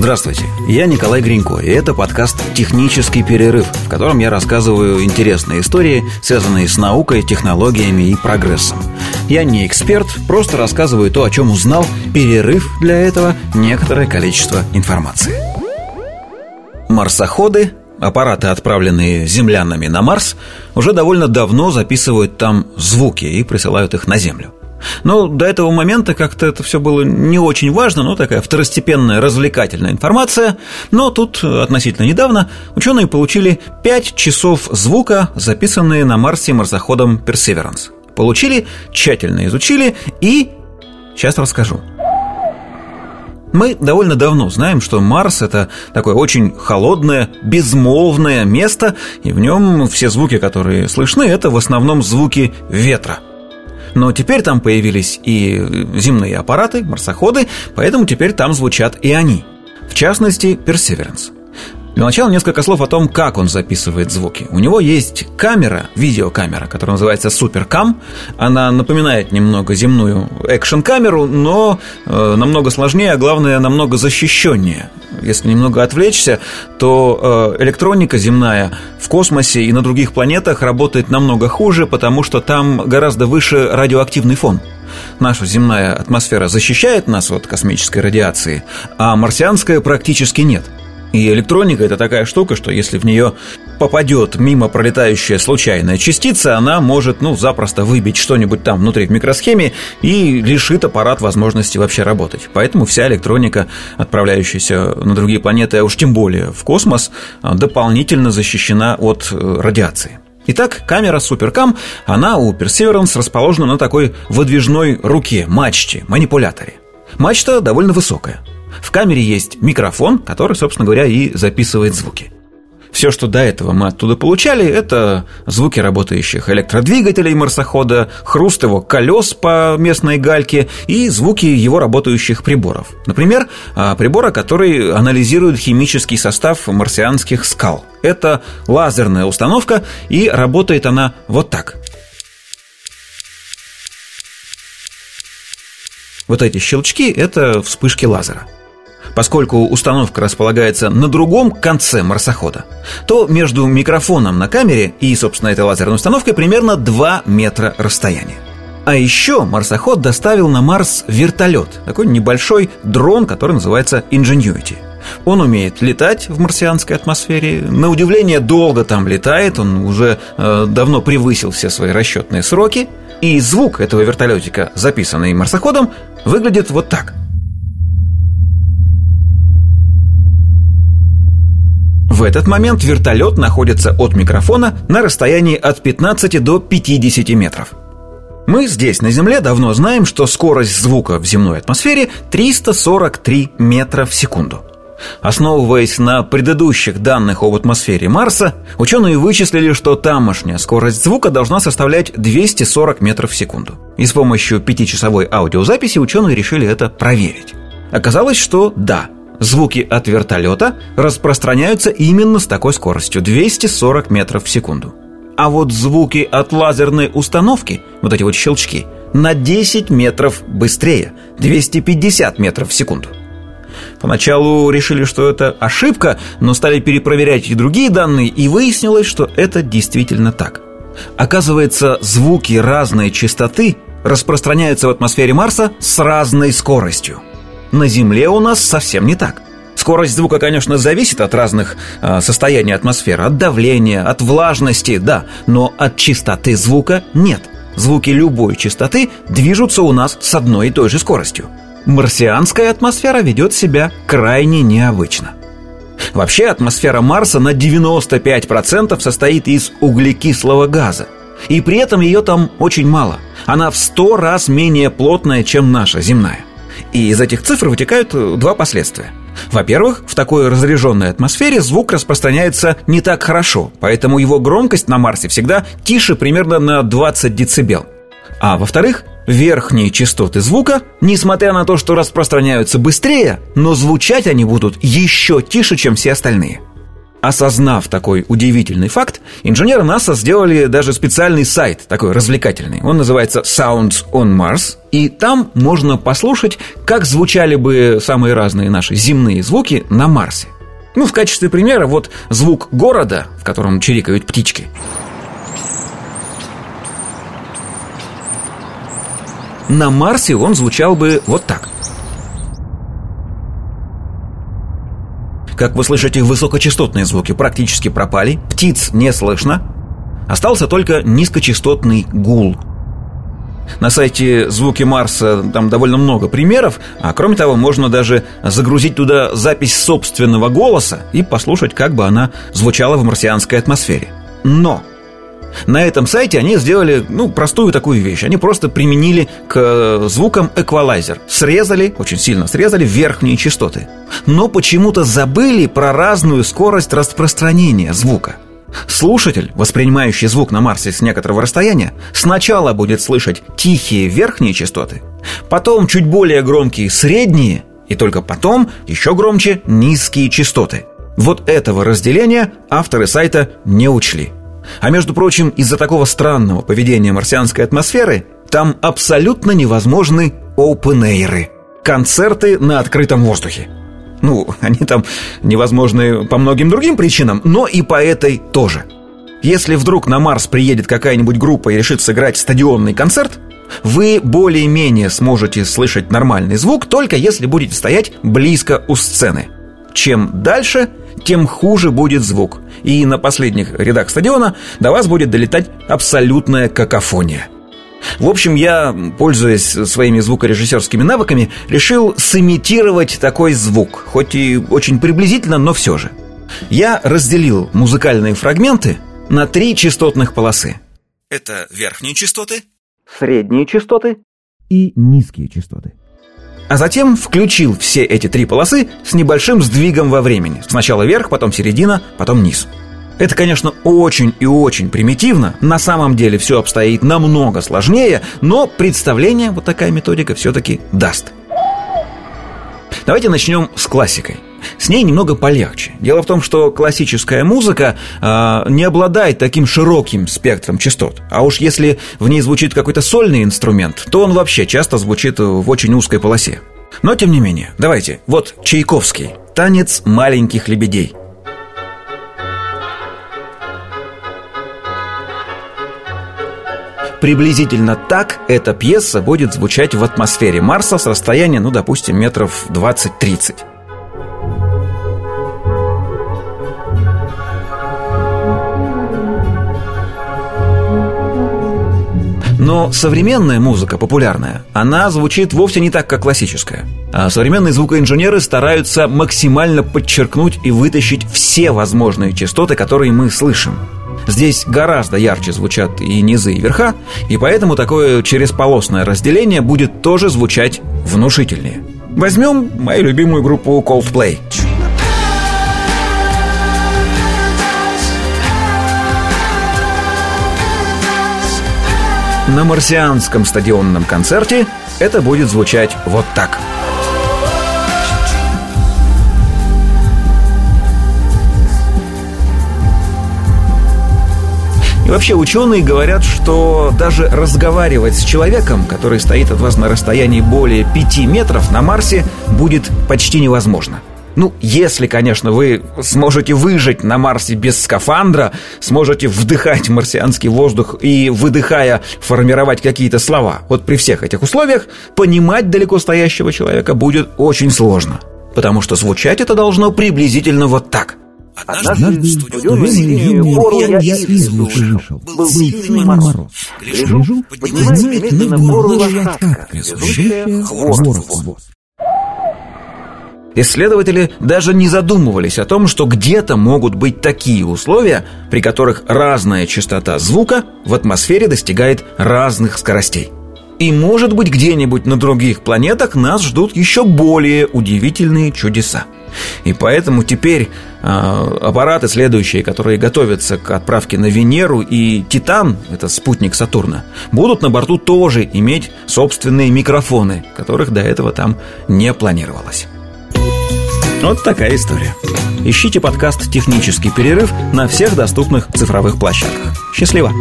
Здравствуйте, я Николай Гринько, и это подкаст «Технический перерыв», в котором я рассказываю интересные истории, связанные с наукой, технологиями и прогрессом. Я не эксперт, просто рассказываю то, о чем узнал, перерыв для этого некоторое количество информации. Марсоходы аппараты, отправленные землянами на Марс, уже довольно давно записывают там звуки и присылают их на Землю. Но до этого момента как-то это все было не очень важно, ну, такая второстепенная развлекательная информация. Но тут относительно недавно ученые получили 5 часов звука, записанные на Марсе марсоходом Perseverance. Получили, тщательно изучили и... Сейчас расскажу. Мы довольно давно знаем, что Марс – это такое очень холодное, безмолвное место, и в нем все звуки, которые слышны, это в основном звуки ветра – но теперь там появились и земные аппараты, марсоходы, поэтому теперь там звучат и они. В частности, Perseverance. Для начала несколько слов о том, как он записывает звуки. У него есть камера, видеокамера, которая называется Суперкам. Она напоминает немного земную экшн-камеру, но э, намного сложнее, а главное, намного защищеннее. Если немного отвлечься, то э, электроника земная в космосе и на других планетах работает намного хуже, потому что там гораздо выше радиоактивный фон наша земная атмосфера защищает нас от космической радиации, а марсианская практически нет. И электроника это такая штука, что если в нее попадет мимо пролетающая случайная частица, она может, ну, запросто выбить что-нибудь там внутри в микросхеме и лишит аппарат возможности вообще работать. Поэтому вся электроника, отправляющаяся на другие планеты, а уж тем более в космос, дополнительно защищена от э, радиации. Итак, камера Суперкам, она у Perseverance расположена на такой выдвижной руке, мачте, манипуляторе. Мачта довольно высокая – в камере есть микрофон, который, собственно говоря, и записывает звуки. Все, что до этого мы оттуда получали, это звуки работающих электродвигателей марсохода, хруст его колес по местной гальке и звуки его работающих приборов. Например, а, прибора, который анализирует химический состав марсианских скал. Это лазерная установка, и работает она вот так – Вот эти щелчки – это вспышки лазера. Поскольку установка располагается на другом конце марсохода, то между микрофоном на камере и, собственно, этой лазерной установкой примерно 2 метра расстояния. А еще марсоход доставил на Марс вертолет, такой небольшой дрон, который называется Ingenuity. Он умеет летать в марсианской атмосфере, на удивление долго там летает, он уже э, давно превысил все свои расчетные сроки, и звук этого вертолетика, записанный марсоходом, выглядит вот так. В этот момент вертолет находится от микрофона на расстоянии от 15 до 50 метров. Мы здесь, на Земле, давно знаем, что скорость звука в земной атмосфере 343 метра в секунду. Основываясь на предыдущих данных об атмосфере Марса, ученые вычислили, что тамошняя скорость звука должна составлять 240 метров в секунду. И с помощью пятичасовой аудиозаписи ученые решили это проверить. Оказалось, что да, звуки от вертолета распространяются именно с такой скоростью – 240 метров в секунду. А вот звуки от лазерной установки, вот эти вот щелчки, на 10 метров быстрее – 250 метров в секунду. Поначалу решили, что это ошибка, но стали перепроверять и другие данные, и выяснилось, что это действительно так. Оказывается, звуки разной частоты распространяются в атмосфере Марса с разной скоростью. На Земле у нас совсем не так. Скорость звука, конечно, зависит от разных э, состояний атмосферы, от давления, от влажности, да, но от частоты звука нет. Звуки любой частоты движутся у нас с одной и той же скоростью марсианская атмосфера ведет себя крайне необычно. Вообще атмосфера Марса на 95% состоит из углекислого газа. И при этом ее там очень мало. Она в 100 раз менее плотная, чем наша земная. И из этих цифр вытекают два последствия. Во-первых, в такой разряженной атмосфере звук распространяется не так хорошо, поэтому его громкость на Марсе всегда тише примерно на 20 дБ. А во-вторых, верхние частоты звука, несмотря на то, что распространяются быстрее, но звучать они будут еще тише, чем все остальные. Осознав такой удивительный факт, инженеры НАСА сделали даже специальный сайт, такой развлекательный. Он называется Sounds on Mars, и там можно послушать, как звучали бы самые разные наши земные звуки на Марсе. Ну, в качестве примера, вот звук города, в котором чирикают птички. На Марсе он звучал бы вот так – Как вы слышите, высокочастотные звуки практически пропали, птиц не слышно, остался только низкочастотный гул. На сайте «Звуки Марса» там довольно много примеров, а кроме того, можно даже загрузить туда запись собственного голоса и послушать, как бы она звучала в марсианской атмосфере. Но на этом сайте они сделали, ну, простую такую вещь. Они просто применили к звукам эквалайзер. Срезали, очень сильно срезали верхние частоты. Но почему-то забыли про разную скорость распространения звука. Слушатель, воспринимающий звук на Марсе с некоторого расстояния, сначала будет слышать тихие верхние частоты, потом чуть более громкие средние, и только потом еще громче низкие частоты. Вот этого разделения авторы сайта не учли – а между прочим, из-за такого странного поведения марсианской атмосферы там абсолютно невозможны open концерты на открытом воздухе. Ну, они там невозможны по многим другим причинам, но и по этой тоже. Если вдруг на Марс приедет какая-нибудь группа и решит сыграть стадионный концерт, вы более-менее сможете слышать нормальный звук, только если будете стоять близко у сцены. Чем дальше, тем хуже будет звук. И на последних рядах стадиона до вас будет долетать абсолютная какофония. В общем, я, пользуясь своими звукорежиссерскими навыками, решил сымитировать такой звук, хоть и очень приблизительно, но все же. Я разделил музыкальные фрагменты на три частотных полосы. Это верхние частоты, средние частоты и низкие частоты. А затем включил все эти три полосы с небольшим сдвигом во времени. Сначала вверх, потом середина, потом низ. Это, конечно, очень и очень примитивно. На самом деле все обстоит намного сложнее, но представление вот такая методика все-таки даст. Давайте начнем с классикой. С ней немного полегче. Дело в том, что классическая музыка э, не обладает таким широким спектром частот. А уж если в ней звучит какой-то сольный инструмент, то он вообще часто звучит в очень узкой полосе. Но тем не менее, давайте, вот Чайковский, танец маленьких лебедей. Приблизительно так эта пьеса будет звучать в атмосфере Марса с расстояния, ну, допустим, метров 20-30. Но современная музыка, популярная, она звучит вовсе не так, как классическая. А современные звукоинженеры стараются максимально подчеркнуть и вытащить все возможные частоты, которые мы слышим. Здесь гораздо ярче звучат и низы, и верха, и поэтому такое чересполосное разделение будет тоже звучать внушительнее. Возьмем мою любимую группу Coldplay – На марсианском стадионном концерте это будет звучать вот так. И вообще ученые говорят, что даже разговаривать с человеком, который стоит от вас на расстоянии более 5 метров на Марсе, будет почти невозможно. Ну, если, конечно, вы сможете выжить на Марсе без скафандра, сможете вдыхать марсианский воздух и, выдыхая, формировать какие-то слова. Вот при всех этих условиях понимать далеко стоящего человека будет очень сложно. Потому что звучать это должно приблизительно вот так. Однажды в студеную гору я из вышел. Был сильный мороз. Лежу, поднимается медленно в гору лошадка, везущая хвост. Исследователи даже не задумывались о том, что где-то могут быть такие условия, при которых разная частота звука в атмосфере достигает разных скоростей. И может быть где-нибудь на других планетах нас ждут еще более удивительные чудеса. И поэтому теперь э, аппараты следующие, которые готовятся к отправке на Венеру и Титан, это спутник Сатурна, будут на борту тоже иметь собственные микрофоны, которых до этого там не планировалось. Вот такая история. Ищите подкаст «Технический перерыв» на всех доступных цифровых площадках. Счастливо!